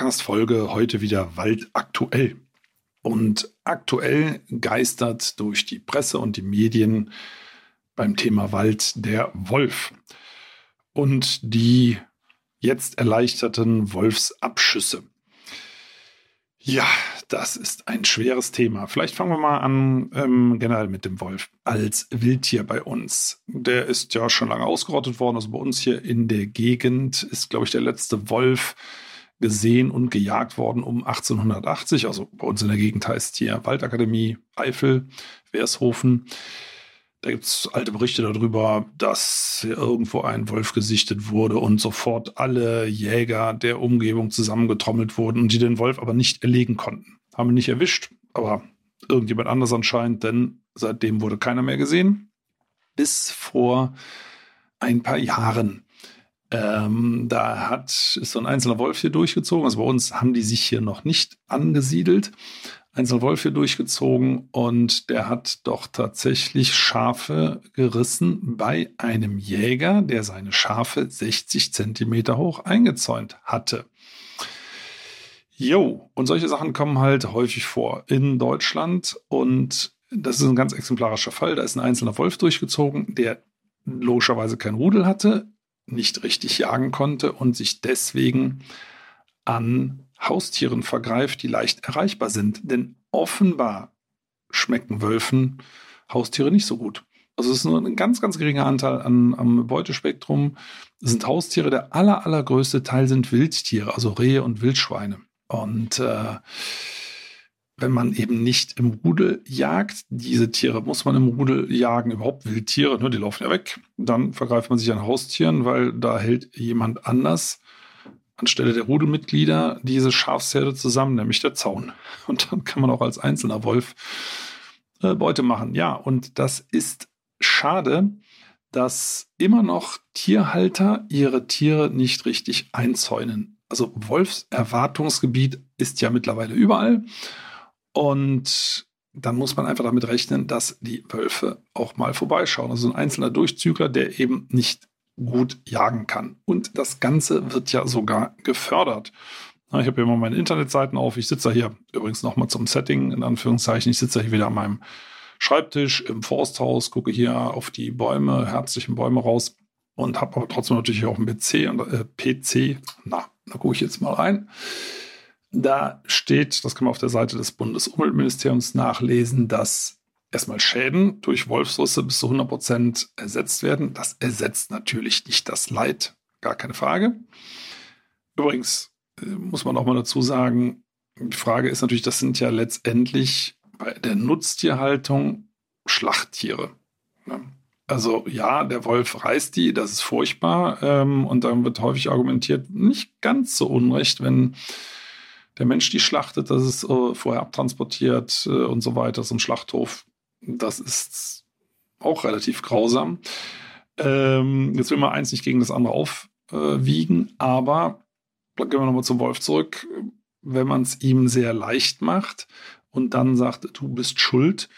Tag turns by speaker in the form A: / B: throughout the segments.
A: Podcast-Folge. Heute wieder Wald aktuell. Und aktuell geistert durch die Presse und die Medien beim Thema Wald der Wolf und die jetzt erleichterten Wolfsabschüsse. Ja, das ist ein schweres Thema. Vielleicht fangen wir mal an ähm, generell mit dem Wolf als Wildtier bei uns. Der ist ja schon lange ausgerottet worden. Also bei uns hier in der Gegend ist, glaube ich, der letzte Wolf gesehen und gejagt worden um 1880. Also bei uns in der Gegend heißt hier Waldakademie Eifel, Wershofen. Da gibt es alte Berichte darüber, dass irgendwo ein Wolf gesichtet wurde und sofort alle Jäger der Umgebung zusammengetrommelt wurden und die den Wolf aber nicht erlegen konnten. Haben wir nicht erwischt, aber irgendjemand anders anscheinend, denn seitdem wurde keiner mehr gesehen. Bis vor ein paar Jahren. Ähm, da hat, ist so ein einzelner Wolf hier durchgezogen. Also bei uns haben die sich hier noch nicht angesiedelt. Einzelner Wolf hier durchgezogen und der hat doch tatsächlich Schafe gerissen bei einem Jäger, der seine Schafe 60 Zentimeter hoch eingezäunt hatte. Jo, und solche Sachen kommen halt häufig vor in Deutschland und das ist ein ganz exemplarischer Fall. Da ist ein einzelner Wolf durchgezogen, der logischerweise kein Rudel hatte, nicht richtig jagen konnte und sich deswegen an Haustieren vergreift, die leicht erreichbar sind. Denn offenbar schmecken Wölfen Haustiere nicht so gut. Also es ist nur ein ganz, ganz geringer Anteil an, am Beutespektrum. Es sind Haustiere. Der aller, allergrößte Teil sind Wildtiere, also Rehe und Wildschweine. Und äh, wenn man eben nicht im Rudel jagt, diese Tiere muss man im Rudel jagen, überhaupt Wildtiere, ne, die laufen ja weg, dann vergreift man sich an Haustieren, weil da hält jemand anders anstelle der Rudelmitglieder diese Schafsherde zusammen, nämlich der Zaun. Und dann kann man auch als einzelner Wolf äh, Beute machen. Ja, und das ist schade, dass immer noch Tierhalter ihre Tiere nicht richtig einzäunen. Also Wolfserwartungsgebiet ist ja mittlerweile überall. Und dann muss man einfach damit rechnen, dass die Wölfe auch mal vorbeischauen. Also ein einzelner Durchzügler, der eben nicht gut jagen kann. Und das Ganze wird ja sogar gefördert. Ich habe hier mal meine Internetseiten auf. Ich sitze hier übrigens nochmal zum Setting, in Anführungszeichen. Ich sitze hier wieder an meinem Schreibtisch im Forsthaus, gucke hier auf die Bäume, herzlichen Bäume raus und habe aber trotzdem natürlich auch einen PC und äh, PC. Na, da gucke ich jetzt mal rein. Da steht, das kann man auf der Seite des Bundesumweltministeriums nachlesen, dass erstmal Schäden durch Wolfsrisse bis zu 100 Prozent ersetzt werden. Das ersetzt natürlich nicht das Leid, gar keine Frage. Übrigens äh, muss man auch mal dazu sagen, die Frage ist natürlich, das sind ja letztendlich bei der Nutztierhaltung Schlachttiere. Ne? Also ja, der Wolf reißt die, das ist furchtbar. Ähm, und dann wird häufig argumentiert, nicht ganz so unrecht, wenn der Mensch die schlachtet, das ist äh, vorher abtransportiert äh, und so weiter, so ein Schlachthof das ist auch relativ grausam. Ähm, jetzt will man eins nicht gegen das andere aufwiegen, aber gehen wir nochmal zum Wolf zurück. Wenn man es ihm sehr leicht macht und dann sagt, du bist schuld,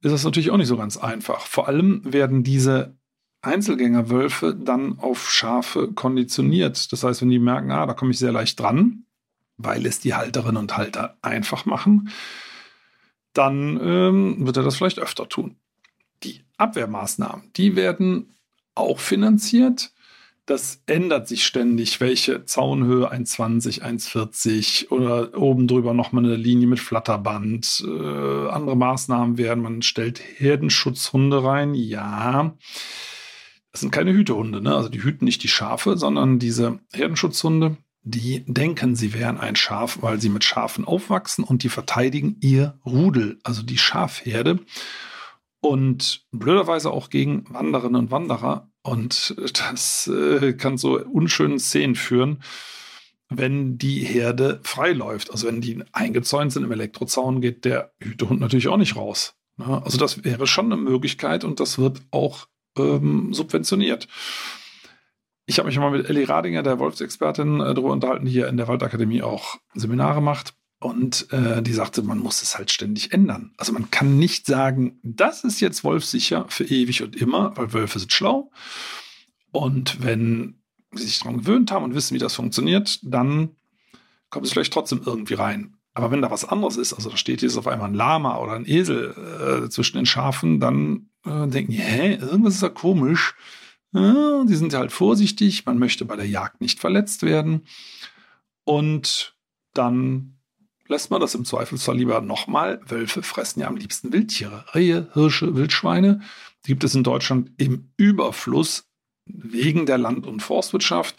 A: ist das natürlich auch nicht so ganz einfach. Vor allem werden diese Einzelgängerwölfe dann auf Schafe konditioniert. Das heißt, wenn die merken, ah, da komme ich sehr leicht dran, weil es die Halterinnen und Halter einfach machen, dann ähm, wird er das vielleicht öfter tun. Die Abwehrmaßnahmen, die werden auch finanziert. Das ändert sich ständig, welche Zaunhöhe 1,20, 1,40 oder oben drüber nochmal eine Linie mit Flatterband. Äh, andere Maßnahmen werden, man stellt Herdenschutzhunde rein. Ja, das sind keine Hütehunde, ne? also die hüten nicht die Schafe, sondern diese Herdenschutzhunde, die denken, sie wären ein Schaf, weil sie mit Schafen aufwachsen und die verteidigen ihr Rudel, also die Schafherde. Und blöderweise auch gegen Wanderinnen und Wanderer. Und das äh, kann zu unschönen Szenen führen. wenn die Herde frei läuft. Also wenn die eingezäunt sind im Elektrozaun, geht der Hütehund natürlich auch nicht raus. Also das wäre schon eine Möglichkeit und das wird auch ähm, subventioniert. Ich habe mich mal mit Ellie Radinger, der Wolfsexpertin, äh, darüber unterhalten, die hier in der Waldakademie auch Seminare macht. Und äh, die sagte, man muss es halt ständig ändern. Also man kann nicht sagen, das ist jetzt wolfsicher für ewig und immer, weil Wölfe sind schlau. Und wenn sie sich daran gewöhnt haben und wissen, wie das funktioniert, dann kommt es vielleicht trotzdem irgendwie rein. Aber wenn da was anderes ist, also da steht jetzt auf einmal ein Lama oder ein Esel äh, zwischen den Schafen, dann äh, denken die, hä, irgendwas ist da komisch. Ja, die sind halt vorsichtig, man möchte bei der Jagd nicht verletzt werden. Und dann lässt man das im Zweifelsfall lieber nochmal. Wölfe fressen ja am liebsten Wildtiere. Rehe, Hirsche, Wildschweine. Die gibt es in Deutschland im Überfluss wegen der Land- und Forstwirtschaft.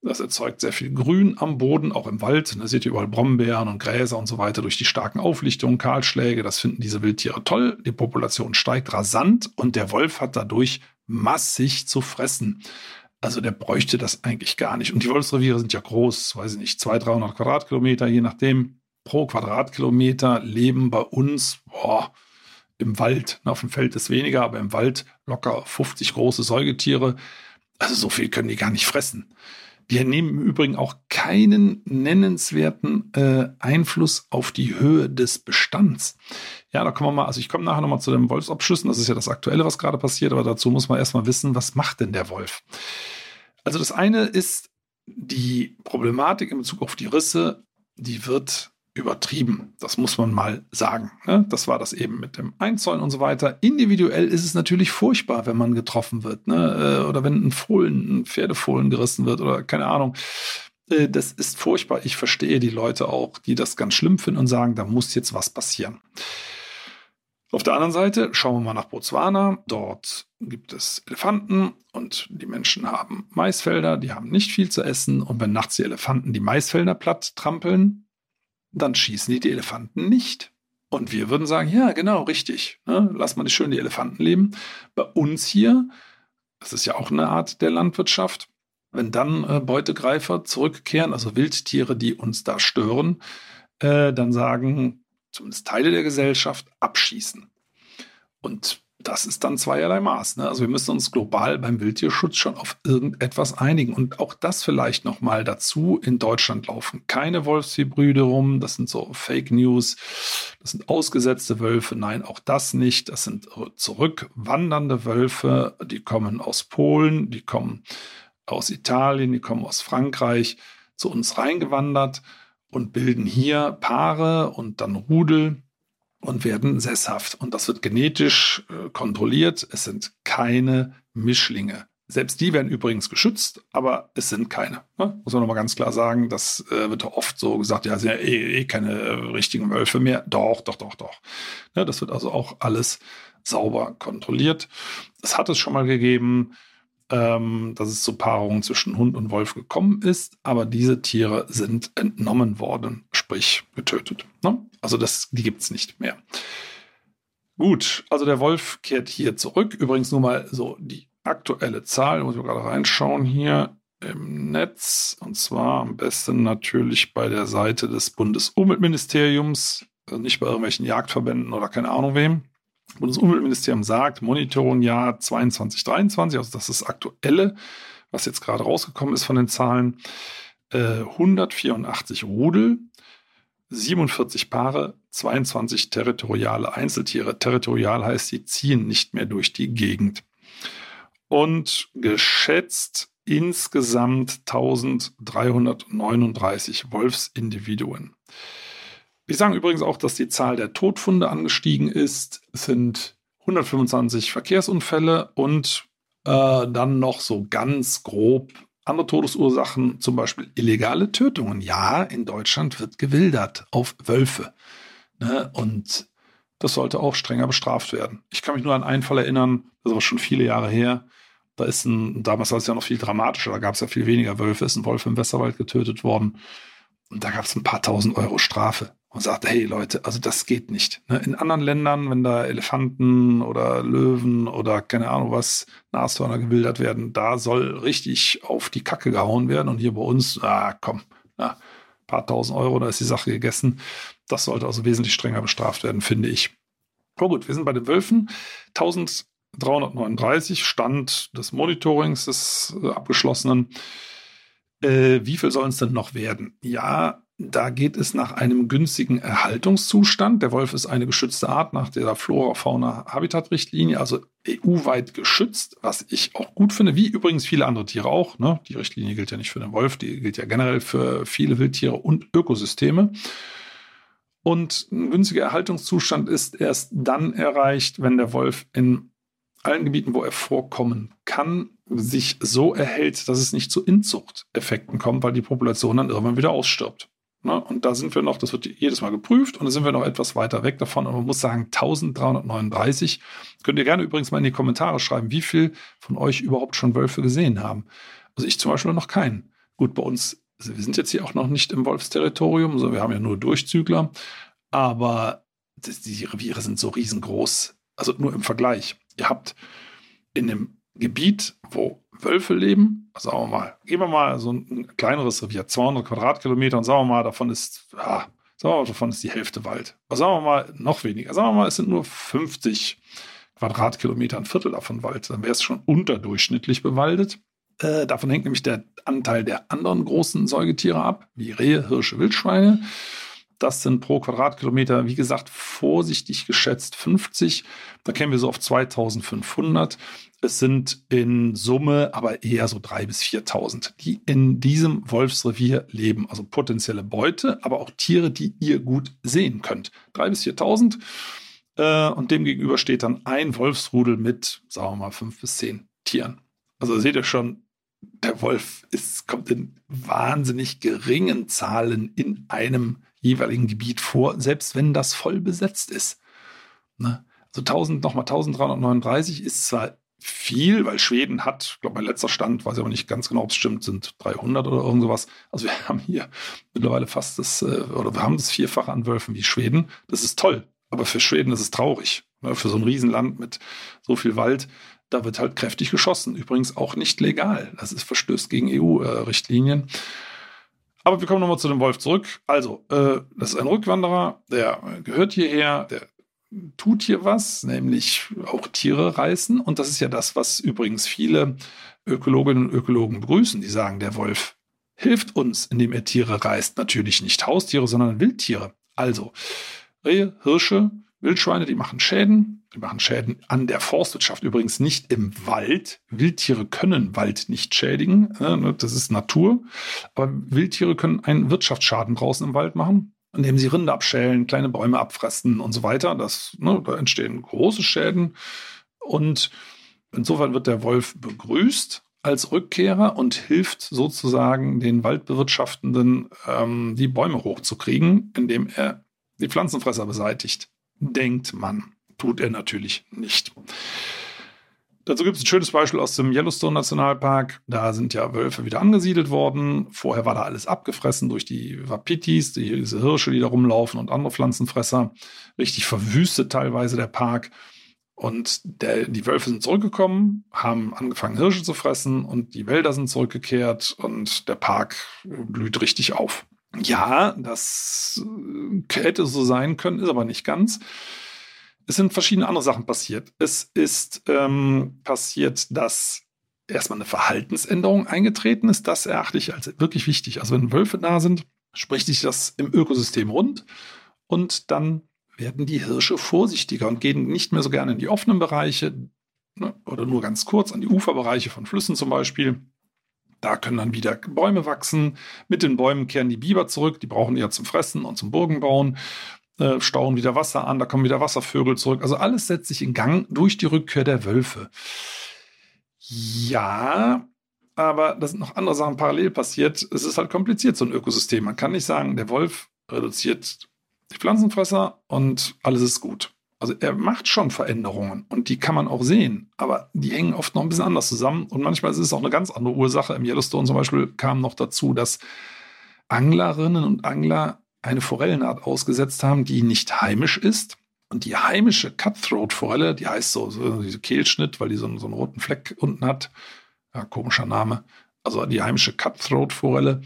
A: Das erzeugt sehr viel Grün am Boden, auch im Wald. Da seht ihr überall Brombeeren und Gräser und so weiter durch die starken Auflichtungen, Kahlschläge. Das finden diese Wildtiere toll. Die Population steigt rasant und der Wolf hat dadurch massig zu fressen. Also der bräuchte das eigentlich gar nicht. Und die Wolfsreviere sind ja groß, weiß ich nicht, 200, 300 Quadratkilometer, je nachdem. Pro Quadratkilometer leben bei uns boah, im Wald. Auf dem Feld ist weniger, aber im Wald locker 50 große Säugetiere. Also so viel können die gar nicht fressen. Die nehmen im Übrigen auch keinen nennenswerten äh, Einfluss auf die Höhe des Bestands. Ja, da kommen wir mal, also ich komme nachher nochmal zu den Wolfsabschüssen, das ist ja das Aktuelle, was gerade passiert, aber dazu muss man erstmal wissen, was macht denn der Wolf? Also das eine ist die Problematik in Bezug auf die Risse, die wird übertrieben. Das muss man mal sagen. Ne? Das war das eben mit dem Einzäunen und so weiter. Individuell ist es natürlich furchtbar, wenn man getroffen wird. Ne? Äh, oder wenn ein Fohlen, ein Pferdefohlen gerissen wird oder keine Ahnung. Äh, das ist furchtbar. Ich verstehe die Leute auch, die das ganz schlimm finden und sagen, da muss jetzt was passieren. Auf der anderen Seite schauen wir mal nach Botswana. Dort gibt es Elefanten und die Menschen haben Maisfelder, die haben nicht viel zu essen. Und wenn nachts die Elefanten die Maisfelder platt trampeln, dann schießen die die Elefanten nicht. Und wir würden sagen, ja, genau, richtig. Ne? Lass mal die schön die Elefanten leben. Bei uns hier, das ist ja auch eine Art der Landwirtschaft, wenn dann äh, Beutegreifer zurückkehren, also Wildtiere, die uns da stören, äh, dann sagen zumindest Teile der Gesellschaft abschießen. Und das ist dann zweierlei Maß. Ne? Also wir müssen uns global beim Wildtierschutz schon auf irgendetwas einigen. Und auch das vielleicht nochmal dazu. In Deutschland laufen keine Wolfshybride rum. Das sind so Fake News. Das sind ausgesetzte Wölfe. Nein, auch das nicht. Das sind zurückwandernde Wölfe. Die kommen aus Polen, die kommen aus Italien, die kommen aus Frankreich zu uns reingewandert und bilden hier Paare und dann Rudel und werden sesshaft. Und das wird genetisch äh, kontrolliert. Es sind keine Mischlinge. Selbst die werden übrigens geschützt, aber es sind keine. Ne? Muss man nochmal ganz klar sagen. Das äh, wird oft so gesagt, ja, sind ja eh, eh keine äh, richtigen Wölfe mehr. Doch, doch, doch, doch. Ne? Das wird also auch alles sauber kontrolliert. Es hat es schon mal gegeben, ähm, dass es zu Paarungen zwischen Hund und Wolf gekommen ist, aber diese Tiere sind entnommen worden, sprich getötet. Ne? Also das, die gibt es nicht mehr. Gut, also der Wolf kehrt hier zurück. Übrigens nur mal so die aktuelle Zahl, muss ich gerade reinschauen hier im Netz. Und zwar am besten natürlich bei der Seite des Bundesumweltministeriums, also nicht bei irgendwelchen Jagdverbänden oder keine Ahnung wem. Bundesumweltministerium sagt, Monitoring Jahr 22, 23, also das ist das aktuelle, was jetzt gerade rausgekommen ist von den Zahlen, äh, 184 Rudel, 47 Paare, 22 territoriale Einzeltiere. Territorial heißt, sie ziehen nicht mehr durch die Gegend. Und geschätzt insgesamt 1339 Wolfsindividuen. Wir sagen übrigens auch, dass die Zahl der Todfunde angestiegen ist. Es sind 125 Verkehrsunfälle und äh, dann noch so ganz grob andere Todesursachen, zum Beispiel illegale Tötungen. Ja, in Deutschland wird gewildert auf Wölfe. Ne? Und das sollte auch strenger bestraft werden. Ich kann mich nur an einen Fall erinnern, das war schon viele Jahre her. Da ist ein, damals war es ja noch viel dramatischer, da gab es ja viel weniger Wölfe, ist ein Wolf im Westerwald getötet worden. Und da gab es ein paar tausend Euro Strafe und sagt, hey Leute, also das geht nicht. Ne? In anderen Ländern, wenn da Elefanten oder Löwen oder keine Ahnung was, Nashörner gewildert werden, da soll richtig auf die Kacke gehauen werden. Und hier bei uns, ah komm, Na, paar tausend Euro, da ist die Sache gegessen. Das sollte also wesentlich strenger bestraft werden, finde ich. Aber gut, wir sind bei den Wölfen. 1339 Stand des Monitorings des äh, abgeschlossenen. Äh, wie viel sollen es denn noch werden? Ja, da geht es nach einem günstigen Erhaltungszustand. Der Wolf ist eine geschützte Art nach der Flora-Fauna-Habitat-Richtlinie, also EU-weit geschützt, was ich auch gut finde, wie übrigens viele andere Tiere auch. Ne? Die Richtlinie gilt ja nicht für den Wolf, die gilt ja generell für viele Wildtiere und Ökosysteme. Und ein günstiger Erhaltungszustand ist erst dann erreicht, wenn der Wolf in allen Gebieten, wo er vorkommen kann, sich so erhält, dass es nicht zu Inzuchteffekten kommt, weil die Population dann irgendwann wieder ausstirbt. Ne? Und da sind wir noch, das wird jedes Mal geprüft und da sind wir noch etwas weiter weg davon. Und man muss sagen, 1339. Könnt ihr gerne übrigens mal in die Kommentare schreiben, wie viel von euch überhaupt schon Wölfe gesehen haben. Also ich zum Beispiel noch keinen. Gut, bei uns, also wir sind jetzt hier auch noch nicht im Wolfsterritorium, also wir haben ja nur Durchzügler, aber die Reviere sind so riesengroß. Also nur im Vergleich. Ihr habt in dem Gebiet, wo Wölfe leben, sagen wir mal, gehen wir mal so ein kleineres Revier, 200 Quadratkilometer und sagen wir mal, davon ist, ja, sagen wir mal, davon ist die Hälfte Wald. Oder sagen wir mal, noch weniger. Sagen wir mal, es sind nur 50 Quadratkilometer, ein Viertel davon Wald. Dann wäre es schon unterdurchschnittlich bewaldet. Äh, davon hängt nämlich der Anteil der anderen großen Säugetiere ab, wie Rehe, Hirsche, Wildschweine. Das sind pro Quadratkilometer, wie gesagt, vorsichtig geschätzt 50. Da kämen wir so auf 2500. Es sind in Summe aber eher so 3.000 bis 4.000, die in diesem Wolfsrevier leben. Also potenzielle Beute, aber auch Tiere, die ihr gut sehen könnt. 3.000 bis 4.000. Äh, und demgegenüber steht dann ein Wolfsrudel mit, sagen wir mal, 5 bis 10 Tieren. Also seht ihr schon, der Wolf ist, kommt in wahnsinnig geringen Zahlen in einem jeweiligen Gebiet vor, selbst wenn das voll besetzt ist. Ne? Also 1000, nochmal 1339 ist zwar viel, weil Schweden hat, glaube, mein letzter Stand, weiß ich aber nicht ganz genau, ob es stimmt, sind 300 oder irgend sowas. Also wir haben hier mittlerweile fast das, äh, oder wir haben das Vierfache an Wölfen wie Schweden. Das ist toll, aber für Schweden ist es traurig. Ne? Für so ein Riesenland mit so viel Wald, da wird halt kräftig geschossen. Übrigens auch nicht legal. Das ist verstößt gegen EU-Richtlinien. Aber wir kommen nochmal zu dem Wolf zurück. Also, äh, das ist ein Rückwanderer, der gehört hierher, der tut hier was, nämlich auch Tiere reißen. Und das ist ja das, was übrigens viele Ökologinnen und Ökologen begrüßen. Die sagen, der Wolf hilft uns, indem er Tiere reißt. Natürlich nicht Haustiere, sondern Wildtiere. Also Rehe, Hirsche, Wildschweine, die machen Schäden. Die machen Schäden an der Forstwirtschaft, übrigens nicht im Wald. Wildtiere können Wald nicht schädigen. Ne, das ist Natur. Aber Wildtiere können einen Wirtschaftsschaden draußen im Wald machen, indem sie Rinde abschälen, kleine Bäume abfressen und so weiter. Das, ne, da entstehen große Schäden. Und insofern wird der Wolf begrüßt als Rückkehrer und hilft sozusagen den Waldbewirtschaftenden, ähm, die Bäume hochzukriegen, indem er die Pflanzenfresser beseitigt denkt man. Tut er natürlich nicht. Dazu gibt es ein schönes Beispiel aus dem Yellowstone Nationalpark. Da sind ja Wölfe wieder angesiedelt worden. Vorher war da alles abgefressen durch die Wapitis, die, diese Hirsche, die da rumlaufen und andere Pflanzenfresser. Richtig verwüstet teilweise der Park. Und der, die Wölfe sind zurückgekommen, haben angefangen Hirsche zu fressen und die Wälder sind zurückgekehrt und der Park blüht richtig auf. Ja, das äh, hätte so sein können, ist aber nicht ganz. Es sind verschiedene andere Sachen passiert. Es ist ähm, passiert, dass erstmal eine Verhaltensänderung eingetreten ist. Das erachte ich als wirklich wichtig. Also wenn Wölfe da sind, spricht sich das im Ökosystem rund und dann werden die Hirsche vorsichtiger und gehen nicht mehr so gerne in die offenen Bereiche ne, oder nur ganz kurz an die Uferbereiche von Flüssen zum Beispiel. Da können dann wieder Bäume wachsen. Mit den Bäumen kehren die Biber zurück. Die brauchen ja zum Fressen und zum Burgenbauen. Äh, stauen wieder Wasser an. Da kommen wieder Wasservögel zurück. Also alles setzt sich in Gang durch die Rückkehr der Wölfe. Ja, aber da sind noch andere Sachen parallel passiert. Es ist halt kompliziert, so ein Ökosystem. Man kann nicht sagen, der Wolf reduziert die Pflanzenfresser und alles ist gut. Also er macht schon Veränderungen und die kann man auch sehen, aber die hängen oft noch ein bisschen anders zusammen und manchmal ist es auch eine ganz andere Ursache. Im Yellowstone zum Beispiel kam noch dazu, dass Anglerinnen und Angler eine Forellenart ausgesetzt haben, die nicht heimisch ist. Und die heimische Cutthroat-Forelle, die heißt so, so diese Kehlschnitt, weil die so, so einen roten Fleck unten hat. Ja, komischer Name. Also die heimische Cutthroat-Forelle,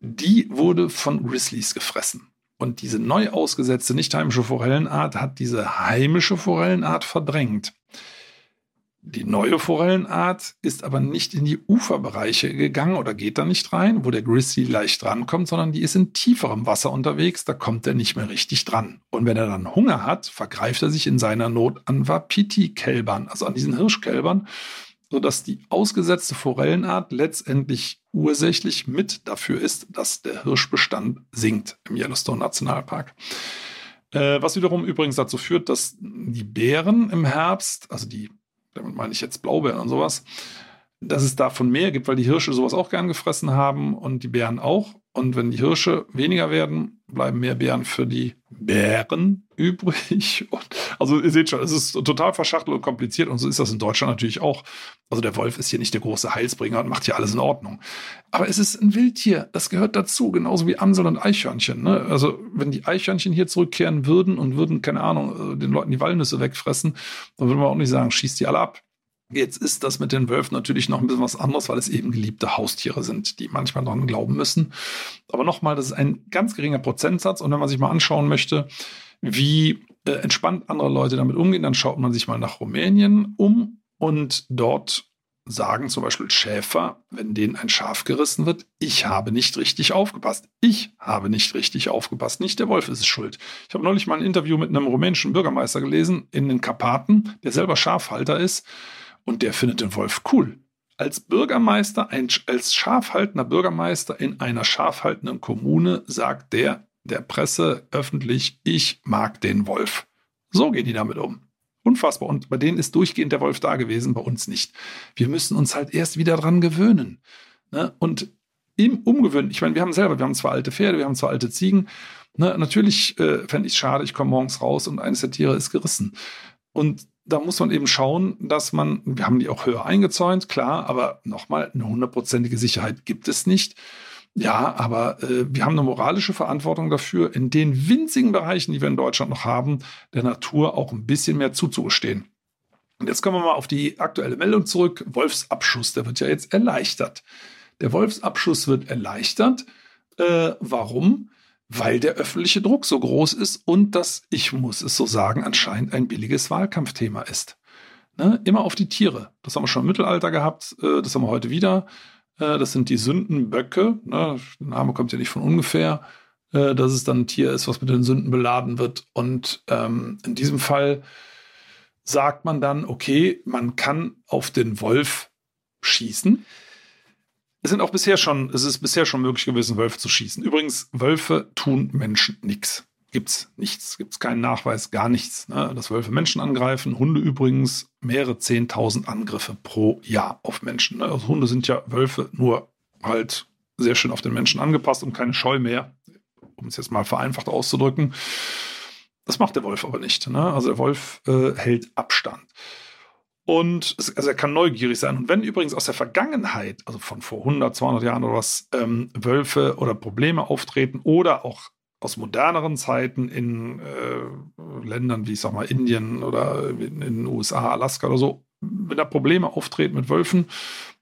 A: die wurde von Grizzlies gefressen. Und diese neu ausgesetzte nicht heimische Forellenart hat diese heimische Forellenart verdrängt. Die neue Forellenart ist aber nicht in die Uferbereiche gegangen oder geht da nicht rein, wo der Grizzly leicht drankommt, sondern die ist in tieferem Wasser unterwegs, da kommt er nicht mehr richtig dran. Und wenn er dann Hunger hat, vergreift er sich in seiner Not an Wapiti-Kälbern, also an diesen Hirschkälbern, sodass die ausgesetzte Forellenart letztendlich ursächlich mit dafür ist, dass der Hirschbestand sinkt im Yellowstone Nationalpark. Äh, was wiederum übrigens dazu führt, dass die Bären im Herbst, also die damit meine ich jetzt Blaubeeren und sowas, dass es davon mehr gibt, weil die Hirsche sowas auch gern gefressen haben und die Bären auch. Und wenn die Hirsche weniger werden, bleiben mehr Bären für die Bären übrig. Und also ihr seht schon, es ist total verschachtelt und kompliziert und so ist das in Deutschland natürlich auch. Also der Wolf ist hier nicht der große Heilsbringer und macht hier alles in Ordnung. Aber es ist ein Wildtier, das gehört dazu, genauso wie Amsel und Eichhörnchen. Ne? Also wenn die Eichhörnchen hier zurückkehren würden und würden, keine Ahnung, den Leuten die Walnüsse wegfressen, dann würde man auch nicht sagen, schießt die alle ab. Jetzt ist das mit den Wölfen natürlich noch ein bisschen was anderes, weil es eben geliebte Haustiere sind, die manchmal daran glauben müssen. Aber nochmal, das ist ein ganz geringer Prozentsatz. Und wenn man sich mal anschauen möchte, wie äh, entspannt andere Leute damit umgehen, dann schaut man sich mal nach Rumänien um und dort sagen zum Beispiel Schäfer, wenn denen ein Schaf gerissen wird, ich habe nicht richtig aufgepasst. Ich habe nicht richtig aufgepasst. Nicht der Wolf ist es schuld. Ich habe neulich mal ein Interview mit einem rumänischen Bürgermeister gelesen in den Karpaten, der selber Schafhalter ist und der findet den Wolf cool. Als Bürgermeister, ein, als schafhaltender Bürgermeister in einer schafhaltenden Kommune sagt der der Presse öffentlich, ich mag den Wolf. So gehen die damit um. Unfassbar. Und bei denen ist durchgehend der Wolf da gewesen, bei uns nicht. Wir müssen uns halt erst wieder dran gewöhnen. Ne? Und im Umgewöhnen, ich meine, wir haben selber, wir haben zwar alte Pferde, wir haben zwar alte Ziegen. Ne? Natürlich äh, fände ich es schade, ich komme morgens raus und eines der Tiere ist gerissen. Und da muss man eben schauen, dass man, wir haben die auch höher eingezäunt, klar, aber nochmal, eine hundertprozentige Sicherheit gibt es nicht. Ja, aber äh, wir haben eine moralische Verantwortung dafür, in den winzigen Bereichen, die wir in Deutschland noch haben, der Natur auch ein bisschen mehr zuzugestehen. Und jetzt kommen wir mal auf die aktuelle Meldung zurück. Wolfsabschuss, der wird ja jetzt erleichtert. Der Wolfsabschuss wird erleichtert. Äh, warum? Weil der öffentliche Druck so groß ist und das, ich muss es so sagen, anscheinend ein billiges Wahlkampfthema ist. Ne? Immer auf die Tiere. Das haben wir schon im Mittelalter gehabt, äh, das haben wir heute wieder. Äh, das sind die Sündenböcke. Ne? Der Name kommt ja nicht von ungefähr, äh, dass es dann ein Tier ist, was mit den Sünden beladen wird. Und ähm, in diesem Fall sagt man dann, okay, man kann auf den Wolf schießen. Es sind auch bisher schon, es ist bisher schon möglich gewesen, Wölfe zu schießen. Übrigens, Wölfe tun Menschen nichts. Gibt's nichts, gibt's keinen Nachweis, gar nichts. Ne? Dass Wölfe Menschen angreifen. Hunde übrigens mehrere zehntausend Angriffe pro Jahr auf Menschen. Ne? Also Hunde sind ja Wölfe nur halt sehr schön auf den Menschen angepasst und keine Scheu mehr, um es jetzt mal vereinfacht auszudrücken. Das macht der Wolf aber nicht. Ne? Also der Wolf äh, hält Abstand. Und also er kann neugierig sein. Und wenn übrigens aus der Vergangenheit, also von vor 100, 200 Jahren oder was, ähm, Wölfe oder Probleme auftreten oder auch aus moderneren Zeiten in äh, Ländern wie, ich sag mal, Indien oder in, in, den USA, Alaska oder so, wenn da Probleme auftreten mit Wölfen,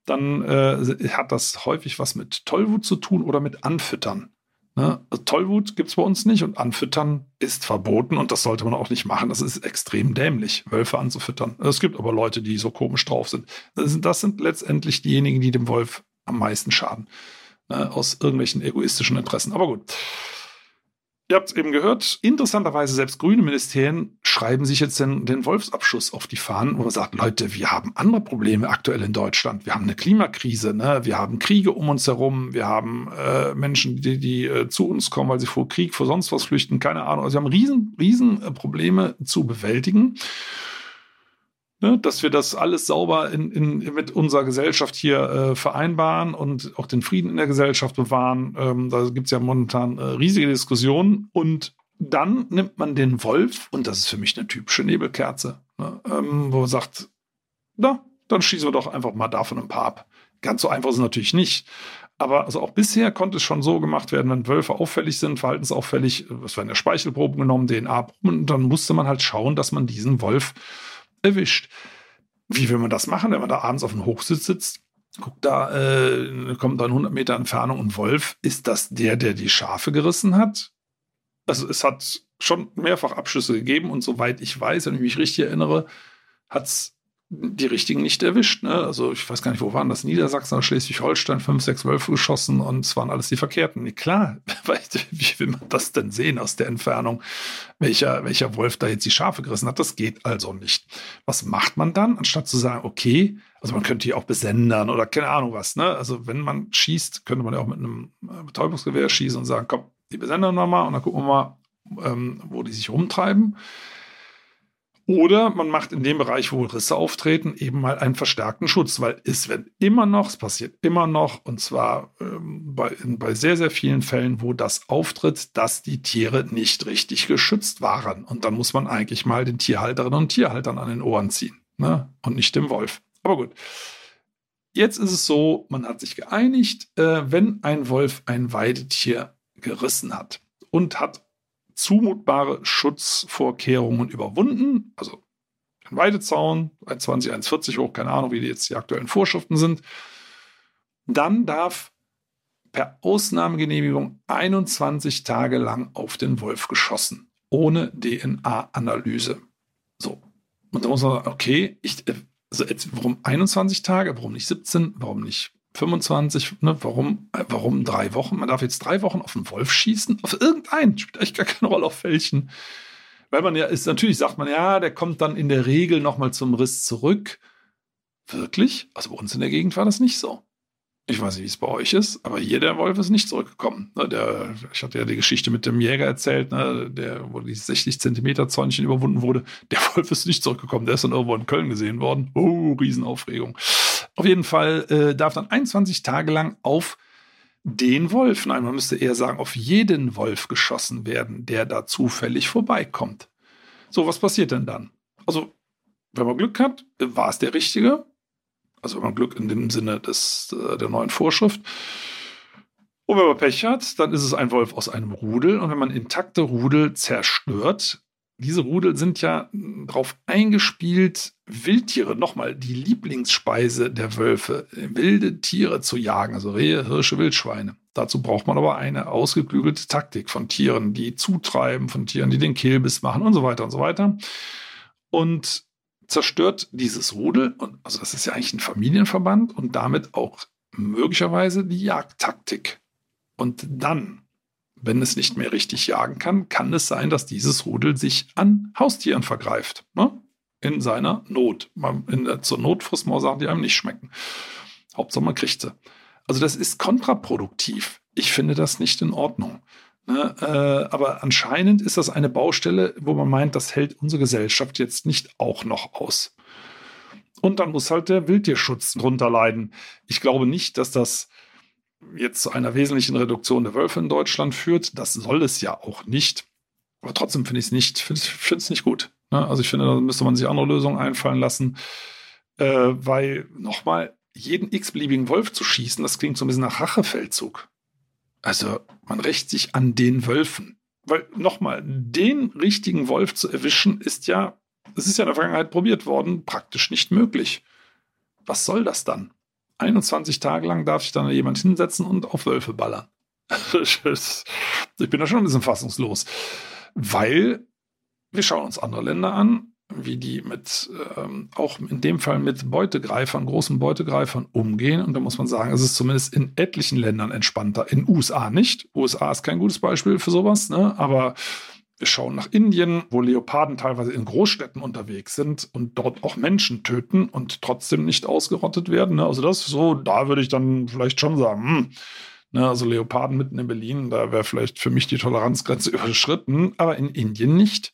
A: dann äh, hat das häufig was mit Tollwut zu tun oder mit Anfüttern. Ne? Also Tollwut gibt es bei uns nicht und anfüttern ist verboten und das sollte man auch nicht machen. Das ist extrem dämlich, Wölfe anzufüttern. Es gibt aber Leute, die so komisch drauf sind. Das sind, letztendlich diejenigen, die dem Wolf am meisten schaden. Ne? Aus irgendwelchen egoistischen Interessen. Aber gut. Ihr habt es eben gehört, interessanterweise selbst grüne Ministerien schreiben sich jetzt den, den Wolfsabschuss auf die Fahnen, man sagt, Leute, wir haben andere Probleme aktuell in Deutschland. Wir haben eine Klimakrise, ne? wir haben Kriege um uns herum, wir haben äh, Menschen, die, die äh, zu uns kommen, weil sie vor Krieg, vor sonst was flüchten, keine Ahnung. Also wir haben riesen, riesen Probleme zu bewältigen ne, dass wir das alles sauber in, in, mit unserer Gesellschaft hier äh, vereinbaren und auch den Frieden in der Gesellschaft bewahren. Ähm, da gibt es ja momentan äh, riesige Diskussionen. Und dann nimmt man den Wolf, und das ist für mich eine typische Nebelkerze, ne, ähm, wo man sagt, na, dann schießen wir doch einfach mal davon ein paar ab. Ganz so einfach ist es natürlich nicht. Aber also auch bisher konnte es schon so gemacht werden, wenn Wölfe auffällig sind, verhaltensauffällig, es werden ja Speichelproben genommen, DNA, und dann musste man halt schauen, dass man diesen Wolf erwischt. Wie will man das machen, wenn man da abends auf dem Hochsitz sitzt? guckt da, äh, kommt dann 100 Meter Entfernung ein Wolf. Ist das der, der die Schafe gerissen hat? Also es hat schon mehrfach Abschüsse gegeben und soweit ich weiß, wenn ich mich richtig erinnere, hat es die richtigen nicht erwischt. Ne? Also ich weiß gar nicht, wo waren das? Niedersachsen oder Schleswig-Holstein, fünf, sechs Wölfe geschossen und es waren alles die Verkehrten. Klar, wie will man das denn sehen aus der Entfernung, welcher, welcher Wolf da jetzt die Schafe gerissen hat? Das geht also nicht. Was macht man dann, anstatt zu sagen, okay, also man könnte hier auch besendern oder keine Ahnung was. Ne? Also wenn man schießt, könnte man ja auch mit einem äh, Betäubungsgewehr schießen und sagen, komm, die besendern wir mal und dann gucken wir mal, ähm, wo die sich rumtreiben. Oder man macht in dem Bereich, wo Risse auftreten, eben mal einen verstärkten Schutz, weil es wird immer noch, es passiert immer noch, und zwar ähm, bei, bei sehr, sehr vielen Fällen, wo das auftritt, dass die Tiere nicht richtig geschützt waren. Und dann muss man eigentlich mal den Tierhalterinnen und Tierhaltern an den Ohren ziehen ne? und nicht dem Wolf. Aber gut. Jetzt ist es so, man hat sich geeinigt, äh, wenn ein Wolf ein Weidetier gerissen hat und hat zumutbare Schutzvorkehrungen überwunden. Also ein Weidezaun, 1,20, 1,40 hoch, keine Ahnung, wie jetzt die aktuellen Vorschriften sind. Dann darf per Ausnahmegenehmigung 21 Tage lang auf den Wolf geschossen, ohne DNA-Analyse. So. Und da muss man sagen, okay, ich, also jetzt, warum 21 Tage, warum nicht 17, warum nicht 25, ne, warum, äh, warum drei Wochen? Man darf jetzt drei Wochen auf einen Wolf schießen, auf irgendeinen, spielt eigentlich gar keine Rolle auf welchen. Weil man ja ist, natürlich sagt man, ja, der kommt dann in der Regel nochmal zum Riss zurück. Wirklich? Also bei uns in der Gegend war das nicht so. Ich weiß nicht, wie es bei euch ist, aber hier der Wolf ist nicht zurückgekommen. Ne, der, ich hatte ja die Geschichte mit dem Jäger erzählt, ne, der, wo die 60 Zentimeter Zäunchen überwunden wurde. Der Wolf ist nicht zurückgekommen. Der ist dann irgendwo in Köln gesehen worden. Oh, Riesenaufregung. Auf jeden Fall äh, darf dann 21 Tage lang auf den Wolf, nein, man müsste eher sagen, auf jeden Wolf geschossen werden, der da zufällig vorbeikommt. So, was passiert denn dann? Also, wenn man Glück hat, war es der Richtige, also wenn man Glück in dem Sinne des, äh, der neuen Vorschrift. Und wenn man Pech hat, dann ist es ein Wolf aus einem Rudel. Und wenn man intakte Rudel zerstört, diese Rudel sind ja darauf eingespielt, Wildtiere, nochmal die Lieblingsspeise der Wölfe, wilde Tiere zu jagen, also Rehe, Hirsche, Wildschweine. Dazu braucht man aber eine ausgeklügelte Taktik von Tieren, die zutreiben, von Tieren, die den Kehlbiss machen und so weiter und so weiter. Und zerstört dieses Rudel, und also das ist ja eigentlich ein Familienverband und damit auch möglicherweise die Jagdtaktik. Und dann, wenn es nicht mehr richtig jagen kann, kann es sein, dass dieses Rudel sich an Haustieren vergreift. Ne? In seiner Not. In der, zur Not frisst man Sachen, die einem nicht schmecken. Hauptsache man kriegt sie. Also das ist kontraproduktiv. Ich finde das nicht in Ordnung. Ne? Äh, aber anscheinend ist das eine Baustelle, wo man meint, das hält unsere Gesellschaft jetzt nicht auch noch aus. Und dann muss halt der Wildtierschutz drunter leiden. Ich glaube nicht, dass das jetzt zu einer wesentlichen Reduktion der Wölfe in Deutschland führt. Das soll es ja auch nicht. Aber trotzdem finde ich es nicht, finde es nicht gut. Ne? Also ich finde, da müsste man sich andere Lösungen einfallen lassen. Äh, weil nochmal, jeden x-beliebigen Wolf zu schießen, das klingt so ein bisschen nach Rachefeldzug. Also man rächt sich an den Wölfen. Weil nochmal, den richtigen Wolf zu erwischen, ist ja, es ist ja in der Vergangenheit probiert worden, praktisch nicht möglich. Was soll das dann? 21 Tage lang darf sich dann jemand hinsetzen und auf Wölfe ballern. ich bin da schon ein bisschen fassungslos. Weil wir schauen uns andere Länder an, wie die mit, ähm, auch in dem Fall mit Beutegreifern, großen Beutegreifern umgehen. Und da muss man sagen, es ist zumindest in etlichen Ländern entspannter. In USA nicht. USA ist kein gutes Beispiel für sowas, ne? aber wir schauen nach Indien, wo Leoparden teilweise in Großstädten unterwegs sind und dort auch Menschen töten und trotzdem nicht ausgerottet werden. Ne? Also das so, da würde ich dann vielleicht schon sagen, hm, ne, also Leoparden mitten in Berlin, da wäre vielleicht für mich die Toleranzgrenze überschritten, aber in Indien nicht.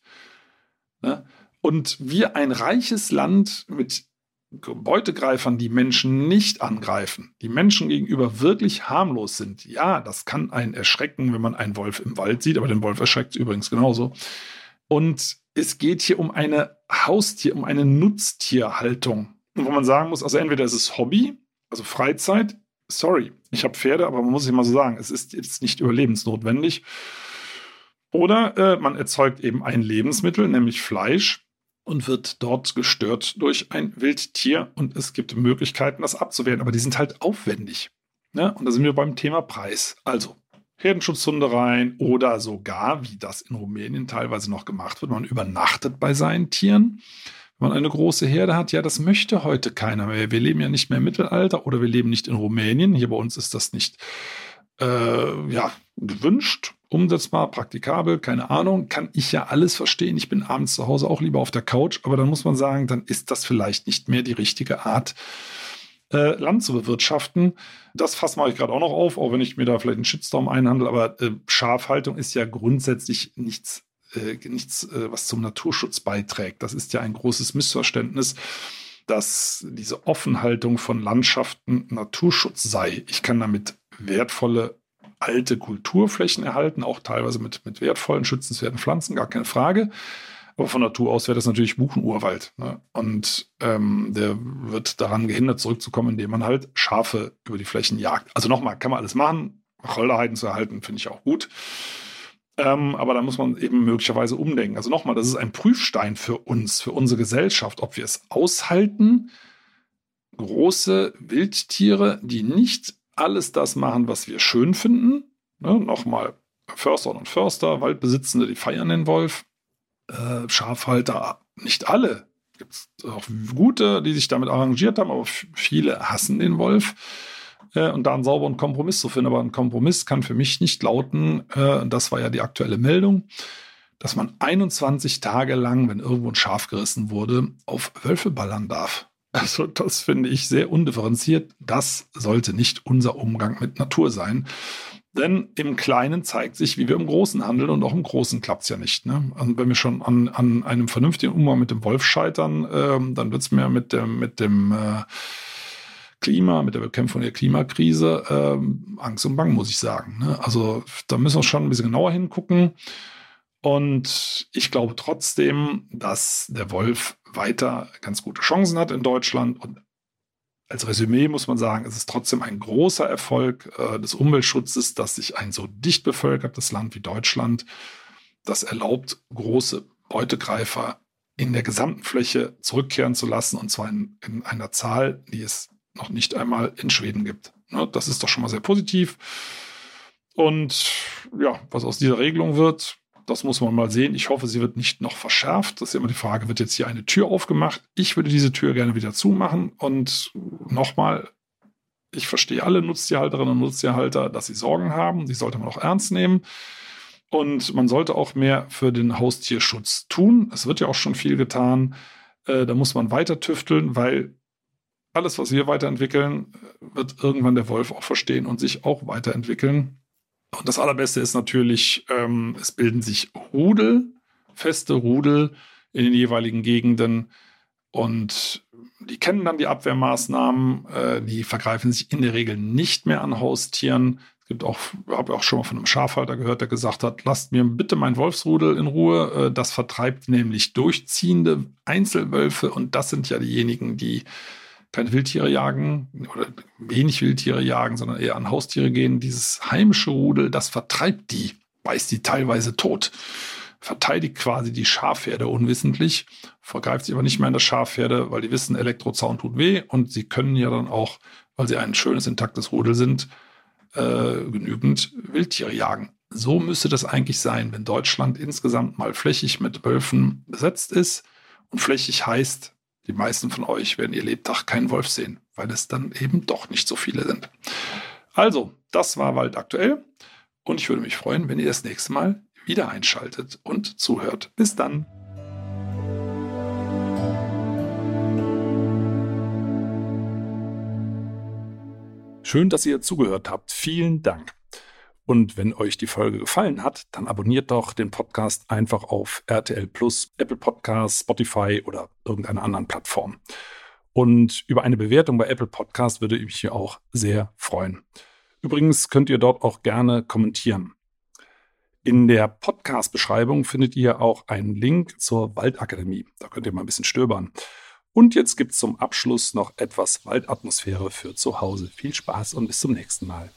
A: Ne? Und wir ein reiches Land mit Beutegreifern, die Menschen nicht angreifen, die Menschen gegenüber wirklich harmlos sind. Ja, das kann einen erschrecken, wenn man einen Wolf im Wald sieht, aber den Wolf erschreckt übrigens genauso. Und es geht hier um eine Haustier, um eine Nutztierhaltung. wo man sagen muss, also entweder ist es Hobby, also Freizeit, sorry, ich habe Pferde, aber man muss sich mal so sagen, es ist jetzt nicht überlebensnotwendig. Oder äh, man erzeugt eben ein Lebensmittel, nämlich Fleisch, und wird dort gestört durch ein Wildtier und es gibt Möglichkeiten, das abzuwehren, aber die sind halt aufwendig. Ne? Und da sind wir beim Thema Preis. Also Herdenschutzhunde rein oder sogar, wie das in Rumänien teilweise noch gemacht wird, man übernachtet bei seinen Tieren. Wenn man eine große Herde hat, ja, das möchte heute keiner mehr. Wir leben ja nicht mehr im Mittelalter oder wir leben nicht in Rumänien. Hier bei uns ist das nicht äh, ja, gewünscht, umsetzbar, praktikabel, keine Ahnung. Kann ich ja alles verstehen. Ich bin abends zu Hause auch lieber auf der Couch, aber dann muss man sagen, dann ist das vielleicht nicht mehr die richtige Art, äh, Land zu bewirtschaften. Das Fass mache ich gerade auch noch auf, auch wenn ich mir da vielleicht einen Shitstorm einhandle, aber äh, Schafhaltung ist ja grundsätzlich nichts, äh, nichts äh, was zum Naturschutz beiträgt. Das ist ja ein großes Missverständnis, dass diese Offenhaltung von Landschaften Naturschutz sei. Ich kann damit wertvolle alte Kulturflächen erhalten, auch teilweise mit, mit wertvollen, schützenswerten Pflanzen, gar keine Frage. Aber von Natur aus wäre das natürlich Buchenurwald. Ne? Und ähm, der wird daran gehindert, zurückzukommen, indem man halt Schafe über die Flächen jagt. Also nochmal, kann man alles machen. Wacholderheiden zu erhalten, finde ich auch gut. Ähm, aber da muss man eben möglicherweise umdenken. Also nochmal, das ist ein Prüfstein für uns, für unsere Gesellschaft, ob wir es aushalten, große Wildtiere, die nicht alles das machen, was wir schön finden. Ne? Nochmal, Förster und Förster, Waldbesitzende, die feiern den Wolf äh, Schafhalter, nicht alle. Gibt es auch gute, die sich damit arrangiert haben, aber viele hassen den Wolf. Äh, und da einen sauberen Kompromiss zu finden. Aber ein Kompromiss kann für mich nicht lauten, äh, das war ja die aktuelle Meldung, dass man 21 Tage lang, wenn irgendwo ein Schaf gerissen wurde, auf Wölfe ballern darf. Also das finde ich sehr undifferenziert. Das sollte nicht unser Umgang mit Natur sein. Denn im Kleinen zeigt sich, wie wir im Großen handeln und auch im Großen klappt es ja nicht. Ne? Also wenn wir schon an, an einem vernünftigen Umgang mit dem Wolf scheitern, ähm, dann wird es mir mit dem, mit dem äh, Klima, mit der Bekämpfung der Klimakrise ähm, Angst und Bang, muss ich sagen. Ne? Also da müssen wir schon ein bisschen genauer hingucken. Und ich glaube trotzdem, dass der Wolf weiter ganz gute Chancen hat in Deutschland und als Resümee muss man sagen, es ist trotzdem ein großer Erfolg äh, des Umweltschutzes, dass sich ein so dicht bevölkertes Land wie Deutschland das erlaubt, große Beutegreifer in der gesamten Fläche zurückkehren zu lassen, und zwar in, in einer Zahl, die es noch nicht einmal in Schweden gibt. Ne, das ist doch schon mal sehr positiv. Und ja, was aus dieser Regelung wird, das muss man mal sehen. Ich hoffe, sie wird nicht noch verschärft. Das ist immer die Frage, wird jetzt hier eine Tür aufgemacht? Ich würde diese Tür gerne wieder zumachen. Und nochmal, ich verstehe alle Nutztierhalterinnen und Nutztierhalter, dass sie Sorgen haben. Die sollte man auch ernst nehmen. Und man sollte auch mehr für den Haustierschutz tun. Es wird ja auch schon viel getan. Äh, da muss man weiter tüfteln, weil alles, was wir weiterentwickeln, wird irgendwann der Wolf auch verstehen und sich auch weiterentwickeln. Und das Allerbeste ist natürlich, ähm, es bilden sich Rudel, feste Rudel in den jeweiligen Gegenden. Und die kennen dann die Abwehrmaßnahmen. Äh, die vergreifen sich in der Regel nicht mehr an Haustieren. Es gibt auch, habe auch schon mal von einem Schafhalter gehört, der gesagt hat, lasst mir bitte mein Wolfsrudel in Ruhe. Äh, das vertreibt nämlich durchziehende Einzelwölfe. Und das sind ja diejenigen, die keine Wildtiere jagen oder wenig Wildtiere jagen, sondern eher an Haustiere gehen. Dieses heimische Rudel, das vertreibt die, beißt die teilweise tot, verteidigt quasi die Schafherde unwissentlich, vergreift sich aber nicht mehr in das Schafherde, weil die wissen, Elektrozaun tut weh und sie können ja dann auch, weil sie ein schönes, intaktes Rudel sind, äh, genügend Wildtiere jagen. So müsste das eigentlich sein, wenn Deutschland insgesamt mal flächig mit Wölfen besetzt ist. Und flächig heißt, die meisten von euch werden ihr Lebtag keinen Wolf sehen, weil es dann eben doch nicht so viele sind. Also, das war Wald aktuell und ich würde mich freuen, wenn ihr das nächste Mal wieder einschaltet und zuhört. Bis dann. Schön, dass ihr zugehört habt. Vielen Dank. Und wenn euch die Folge gefallen hat, dann abonniert doch den Podcast einfach auf RTL Plus, Apple Podcasts, Spotify oder irgendeiner anderen Plattform. Und über eine Bewertung bei Apple Podcast würde ich mich auch sehr freuen. Übrigens könnt ihr dort auch gerne kommentieren. In der Podcast-Beschreibung findet ihr auch einen Link zur Waldakademie. Da könnt ihr mal ein bisschen stöbern. Und jetzt gibt es zum Abschluss noch etwas Waldatmosphäre für zu Hause. Viel Spaß und bis zum nächsten Mal.